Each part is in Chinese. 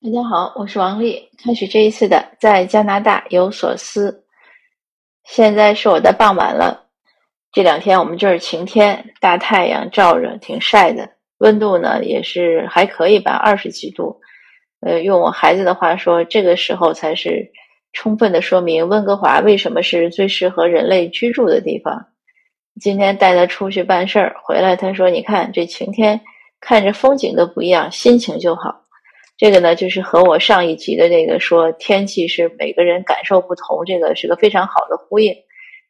大家好，我是王丽。开始这一次的在加拿大有所思。现在是我的傍晚了。这两天我们这儿晴天，大太阳照着，挺晒的。温度呢也是还可以吧，二十几度。呃，用我孩子的话说，这个时候才是充分的说明温哥华为什么是最适合人类居住的地方。今天带他出去办事儿，回来他说：“你看这晴天，看着风景都不一样，心情就好。”这个呢，就是和我上一集的这个说天气是每个人感受不同，这个是个非常好的呼应。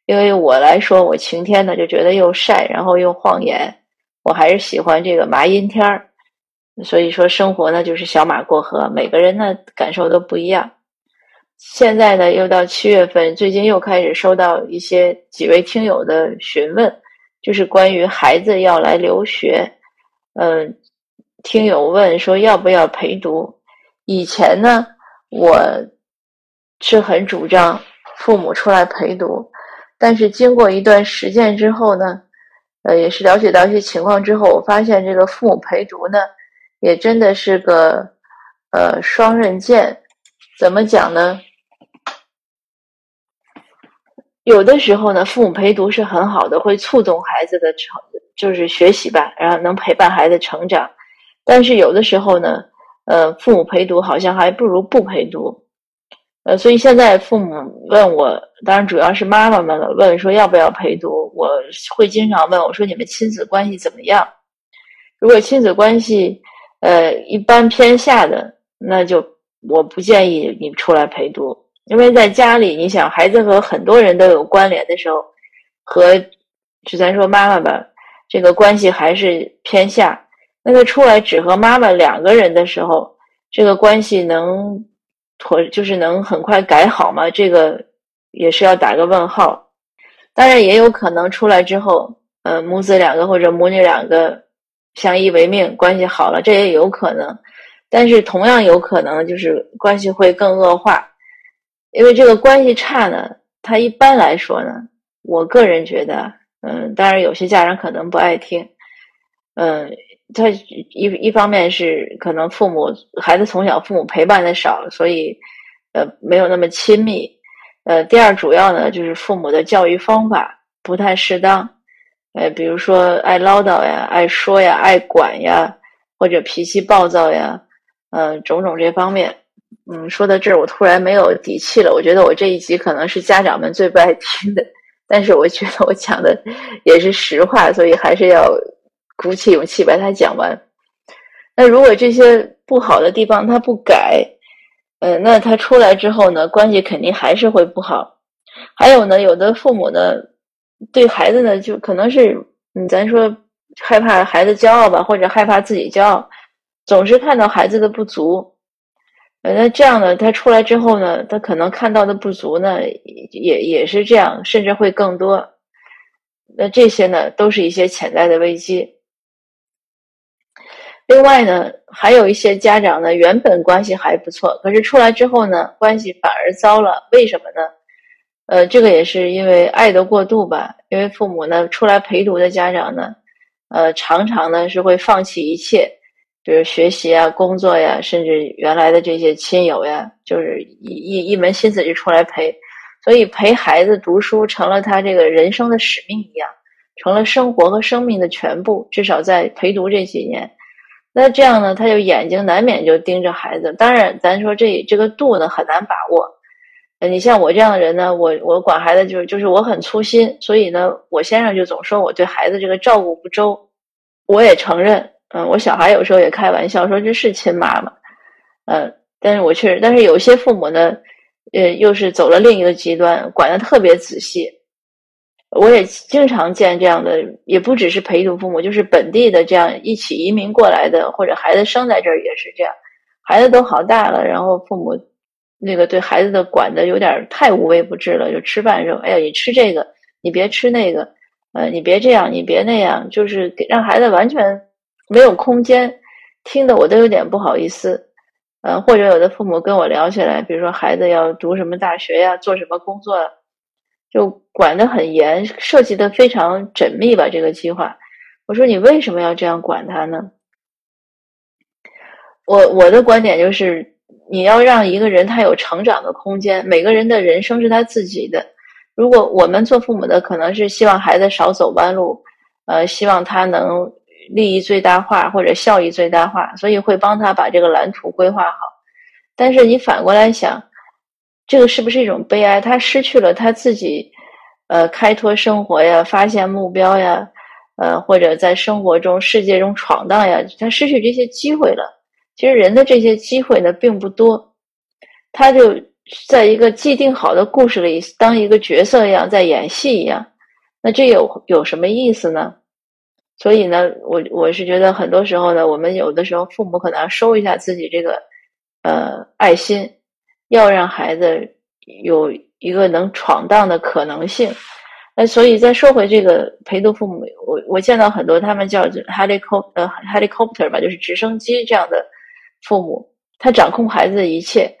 因为我来说，我晴天呢就觉得又晒，然后又晃眼，我还是喜欢这个麻阴天儿。所以说，生活呢就是小马过河，每个人呢感受都不一样。现在呢又到七月份，最近又开始收到一些几位听友的询问，就是关于孩子要来留学，嗯。听友问说要不要陪读？以前呢，我是很主张父母出来陪读，但是经过一段实践之后呢，呃，也是了解到一些情况之后，我发现这个父母陪读呢，也真的是个呃双刃剑。怎么讲呢？有的时候呢，父母陪读是很好的，会促动孩子的成，就是学习吧，然后能陪伴孩子成长。但是有的时候呢，呃，父母陪读好像还不如不陪读，呃，所以现在父母问我，当然主要是妈妈们了，问说要不要陪读，我会经常问我说你们亲子关系怎么样？如果亲子关系呃一般偏下的，那就我不建议你出来陪读，因为在家里，你想孩子和很多人都有关联的时候，和就咱说妈妈吧，这个关系还是偏下。那个出来只和妈妈两个人的时候，这个关系能妥，就是能很快改好吗？这个也是要打个问号。当然也有可能出来之后，呃，母子两个或者母女两个相依为命，关系好了，这也有可能。但是同样有可能就是关系会更恶化，因为这个关系差呢，他一般来说呢，我个人觉得，嗯，当然有些家长可能不爱听，嗯。他一一方面是可能父母孩子从小父母陪伴的少，所以呃没有那么亲密。呃，第二主要呢就是父母的教育方法不太适当，呃，比如说爱唠叨呀、爱说呀、爱管呀，或者脾气暴躁呀，呃，种种这方面。嗯，说到这儿我突然没有底气了。我觉得我这一集可能是家长们最不爱听的，但是我觉得我讲的也是实话，所以还是要。鼓起勇气把它讲完。那如果这些不好的地方他不改，呃，那他出来之后呢，关系肯定还是会不好。还有呢，有的父母呢，对孩子呢，就可能是，嗯，咱说害怕孩子骄傲吧，或者害怕自己骄傲，总是看到孩子的不足。呃，那这样呢，他出来之后呢，他可能看到的不足呢，也也是这样，甚至会更多。那这些呢，都是一些潜在的危机。另外呢，还有一些家长呢，原本关系还不错，可是出来之后呢，关系反而糟了。为什么呢？呃，这个也是因为爱的过度吧。因为父母呢，出来陪读的家长呢，呃，常常呢是会放弃一切，比如学习啊、工作呀，甚至原来的这些亲友呀，就是一一一门心思就出来陪，所以陪孩子读书成了他这个人生的使命一样，成了生活和生命的全部。至少在陪读这几年。那这样呢，他就眼睛难免就盯着孩子。当然，咱说这这个度呢很难把握。你像我这样的人呢，我我管孩子就是就是我很粗心，所以呢，我先生就总说我对孩子这个照顾不周。我也承认，嗯，我小孩有时候也开玩笑说这是亲妈妈，嗯，但是我确实，但是有些父母呢，呃，又是走了另一个极端，管的特别仔细。我也经常见这样的，也不只是陪读父母，就是本地的这样一起移民过来的，或者孩子生在这儿也是这样，孩子都好大了，然后父母那个对孩子的管的有点太无微不至了，就吃饭时候，哎呀，你吃这个，你别吃那个，呃，你别这样，你别那样，就是给让孩子完全没有空间，听得我都有点不好意思，嗯，或者有的父母跟我聊起来，比如说孩子要读什么大学呀，做什么工作。就管得很严，设计的非常缜密吧？这个计划，我说你为什么要这样管他呢？我我的观点就是，你要让一个人他有成长的空间，每个人的人生是他自己的。如果我们做父母的可能是希望孩子少走弯路，呃，希望他能利益最大化或者效益最大化，所以会帮他把这个蓝图规划好。但是你反过来想，这个是不是一种悲哀？他失去了他自己，呃，开拓生活呀，发现目标呀，呃，或者在生活中、世界中闯荡呀，他失去这些机会了。其实人的这些机会呢，并不多，他就。在一个既定好的故事里，当一个角色一样在演戏一样，那这有有什么意思呢？所以呢，我我是觉得很多时候呢，我们有的时候父母可能要收一下自己这个呃爱心，要让孩子有一个能闯荡的可能性。那所以再说回这个陪读父母，我我见到很多他们叫 helicopter 呃 helicopter 吧，就是直升机这样的父母，他掌控孩子的一切。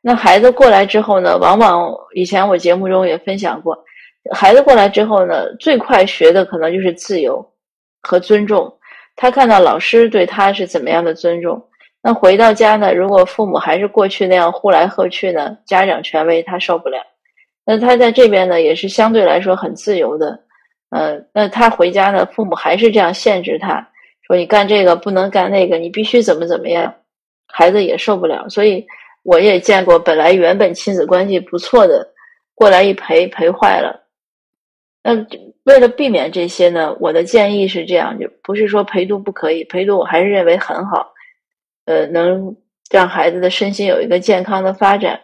那孩子过来之后呢？往往以前我节目中也分享过，孩子过来之后呢，最快学的可能就是自由和尊重。他看到老师对他是怎么样的尊重，那回到家呢，如果父母还是过去那样呼来喝去呢，家长权威他受不了。那他在这边呢，也是相对来说很自由的。嗯，那他回家呢，父母还是这样限制他，说你干这个不能干那个，你必须怎么怎么样，孩子也受不了，所以。我也见过，本来原本亲子关系不错的，过来一陪陪坏了。那为了避免这些呢，我的建议是这样：就不是说陪读不可以，陪读我还是认为很好，呃，能让孩子的身心有一个健康的发展，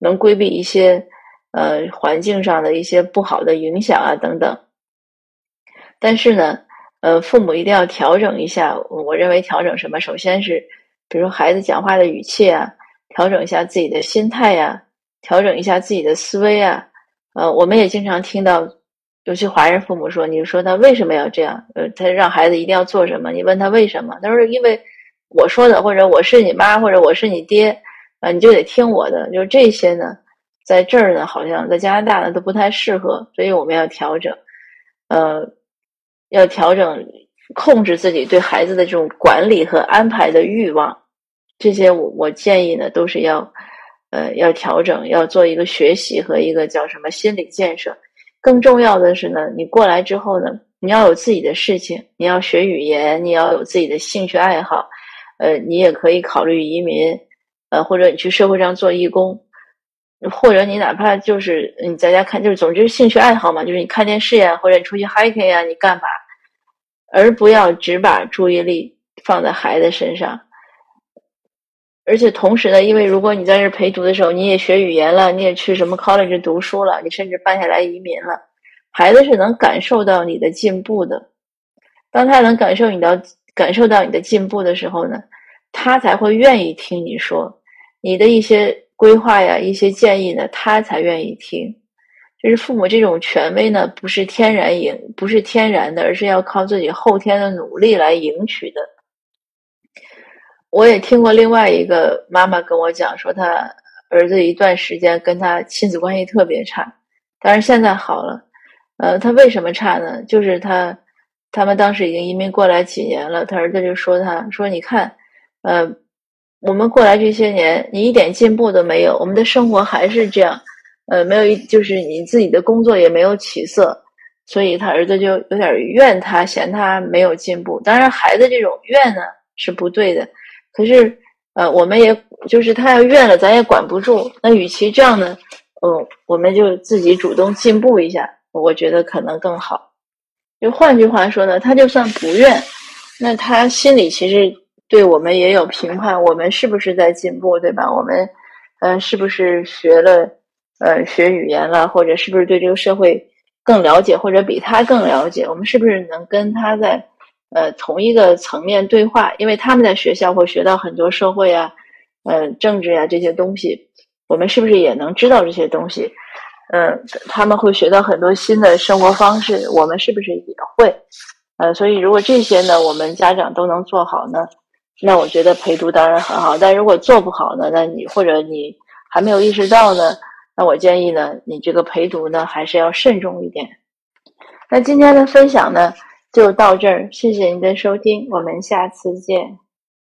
能规避一些呃环境上的一些不好的影响啊等等。但是呢，呃，父母一定要调整一下。我认为调整什么？首先是，比如孩子讲话的语气啊。调整一下自己的心态呀，调整一下自己的思维啊。呃，我们也经常听到，尤其华人父母说：“你说他为什么要这样？呃，他让孩子一定要做什么？你问他为什么？他说因为我说的，或者我是你妈，或者我是你爹，啊，你就得听我的。就是这些呢，在这儿呢，好像在加拿大呢都不太适合，所以我们要调整，呃，要调整控制自己对孩子的这种管理和安排的欲望。”这些我我建议呢，都是要，呃，要调整，要做一个学习和一个叫什么心理建设。更重要的是呢，你过来之后呢，你要有自己的事情，你要学语言，你要有自己的兴趣爱好，呃，你也可以考虑移民，呃，或者你去社会上做义工，或者你哪怕就是你在家看，就是总之兴趣爱好嘛，就是你看电视呀，或者你出去 hiking 呀，你干嘛，而不要只把注意力放在孩子身上。而且同时呢，因为如果你在这陪读的时候，你也学语言了，你也去什么 college 读书了，你甚至办下来移民了，孩子是能感受到你的进步的。当他能感受你的感受到你的进步的时候呢，他才会愿意听你说你的一些规划呀、一些建议呢，他才愿意听。就是父母这种权威呢，不是天然赢，不是天然的，而是要靠自己后天的努力来赢取的。我也听过另外一个妈妈跟我讲说，她儿子一段时间跟他亲子关系特别差，但是现在好了。呃，他为什么差呢？就是他他们当时已经移民过来几年了，他儿子就说他说你看，呃，我们过来这些年，你一点进步都没有，我们的生活还是这样，呃，没有一就是你自己的工作也没有起色，所以他儿子就有点怨他，嫌他没有进步。当然，孩子这种怨呢是不对的。可是，呃，我们也就是他要怨了，咱也管不住。那与其这样呢，嗯，我们就自己主动进步一下，我觉得可能更好。就换句话说呢，他就算不怨，那他心里其实对我们也有评判，我们是不是在进步，对吧？我们，呃，是不是学了，呃，学语言了，或者是不是对这个社会更了解，或者比他更了解？我们是不是能跟他在？呃，同一个层面对话，因为他们在学校会学到很多社会啊、呃政治呀这些东西，我们是不是也能知道这些东西？嗯，他们会学到很多新的生活方式，我们是不是也会？呃，所以如果这些呢，我们家长都能做好呢，那我觉得陪读当然很好。但如果做不好呢，那你或者你还没有意识到呢，那我建议呢，你这个陪读呢还是要慎重一点。那今天的分享呢？就到这儿，谢谢您的收听，我们下次见。